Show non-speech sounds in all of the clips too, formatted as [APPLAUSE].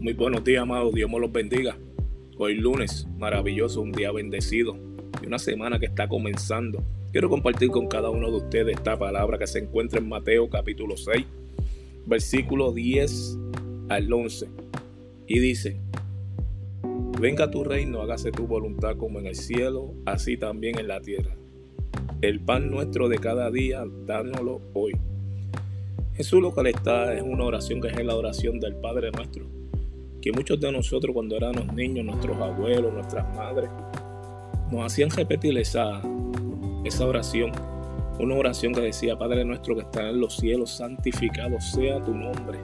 Muy buenos días, amados. Dios me los bendiga. Hoy lunes, maravilloso, un día bendecido y una semana que está comenzando. Quiero compartir con cada uno de ustedes esta palabra que se encuentra en Mateo capítulo 6, versículo 10 al 11. Y dice, venga tu reino, hágase tu voluntad como en el cielo, así también en la tierra. El pan nuestro de cada día, dánoslo hoy. Jesús lo que le está es una oración que es la oración del Padre nuestro que muchos de nosotros cuando éramos niños, nuestros abuelos, nuestras madres, nos hacían repetir esa, esa oración. Una oración que decía, Padre nuestro que está en los cielos, santificado sea tu nombre.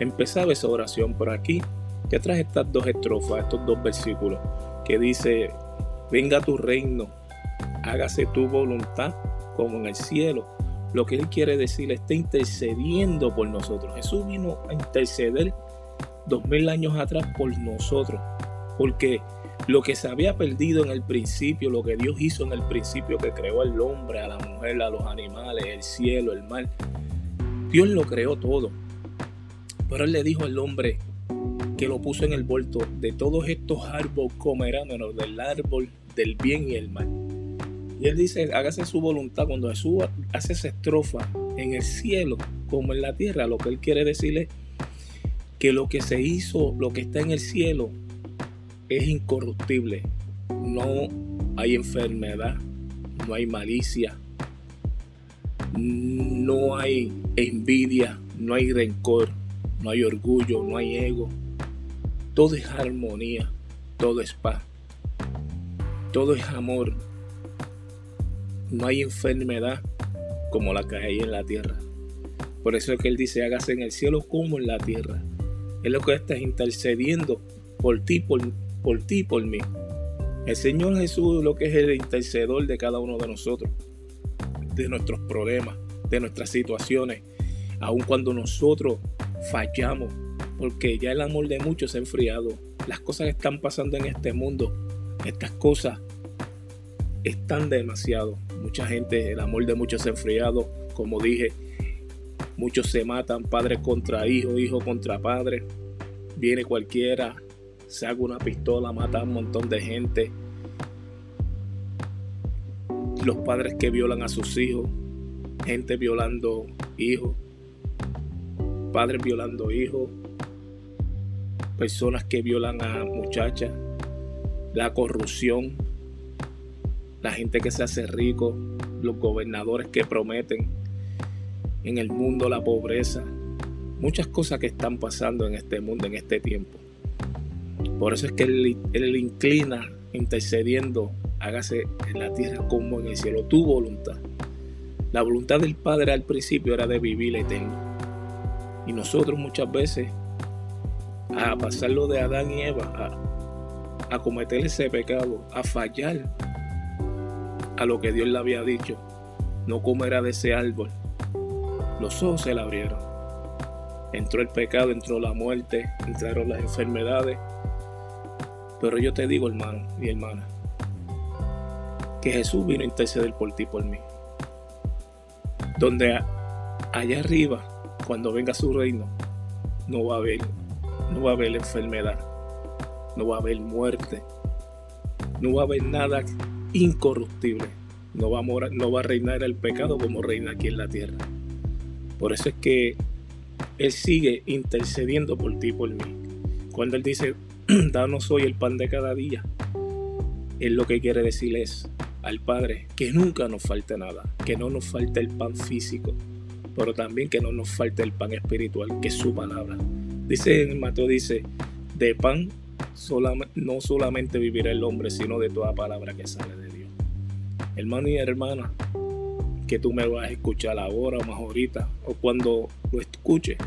Empezaba esa oración por aquí, que trae estas dos estrofas, estos dos versículos, que dice, venga tu reino, hágase tu voluntad como en el cielo. Lo que él quiere decir, está intercediendo por nosotros. Jesús vino a interceder dos mil años atrás por nosotros. Porque lo que se había perdido en el principio, lo que Dios hizo en el principio, que creó al hombre, a la mujer, a los animales, el cielo, el mar, Dios lo creó todo. Pero Él le dijo al hombre que lo puso en el vuelto de todos estos árboles comerán del árbol del bien y el mal. Y Él dice, hágase su voluntad cuando Jesús hace esa estrofa en el cielo como en la tierra. Lo que Él quiere decirle que lo que se hizo, lo que está en el cielo, es incorruptible. No hay enfermedad, no hay malicia, no hay envidia, no hay rencor, no hay orgullo, no hay ego. Todo es armonía, todo es paz, todo es amor. No hay enfermedad como la que hay en la tierra. Por eso es que él dice, hágase en el cielo como en la tierra es lo que está intercediendo por ti, por, por ti, por mí. El Señor Jesús lo que es el intercedor de cada uno de nosotros, de nuestros problemas, de nuestras situaciones, aun cuando nosotros fallamos, porque ya el amor de muchos se ha enfriado. Las cosas que están pasando en este mundo, estas cosas están demasiado. Mucha gente, el amor de muchos se ha enfriado, como dije, Muchos se matan, padre contra hijo, hijo contra padre. Viene cualquiera, saca una pistola, mata a un montón de gente. Los padres que violan a sus hijos, gente violando hijos, padres violando hijos, personas que violan a muchachas, la corrupción, la gente que se hace rico, los gobernadores que prometen en el mundo, la pobreza, muchas cosas que están pasando en este mundo, en este tiempo. Por eso es que Él, él inclina intercediendo, hágase en la tierra como en el cielo, tu voluntad. La voluntad del Padre al principio era de vivir eterno. Y nosotros muchas veces, a pasarlo de Adán y Eva, a, a cometer ese pecado, a fallar a lo que Dios le había dicho, no comerá de ese árbol, los ojos se le abrieron. Entró el pecado, entró la muerte, entraron las enfermedades. Pero yo te digo, hermano y hermana, que Jesús vino a interceder por ti, por mí. Donde allá arriba, cuando venga su reino, no va a haber, no va a haber enfermedad, no va a haber muerte, no va a haber nada incorruptible. No va, a no va a reinar el pecado como reina aquí en la tierra. Por eso es que Él sigue intercediendo por ti y por mí. Cuando Él dice, [CLEARS THROAT] danos hoy el pan de cada día, Él lo que quiere decir es al Padre que nunca nos falte nada, que no nos falte el pan físico, pero también que no nos falte el pan espiritual, que es su palabra. Dice en Mateo, dice, de pan no solamente vivirá el hombre, sino de toda palabra que sale de Dios. Hermano y hermana, que tú me vas a escuchar ahora o más ahorita o cuando lo escuches.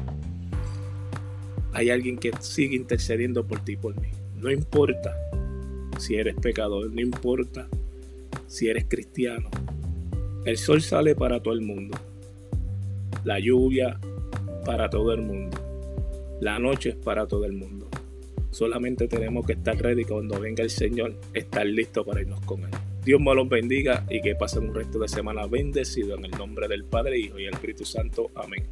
Hay alguien que sigue intercediendo por ti y por mí. No importa si eres pecador, no importa si eres cristiano. El sol sale para todo el mundo. La lluvia para todo el mundo. La noche es para todo el mundo. Solamente tenemos que estar ready cuando venga el Señor, estar listo para irnos con Él. Dios me los bendiga y que pasen un resto de semana bendecido en el nombre del Padre, Hijo y Espíritu Santo. Amén.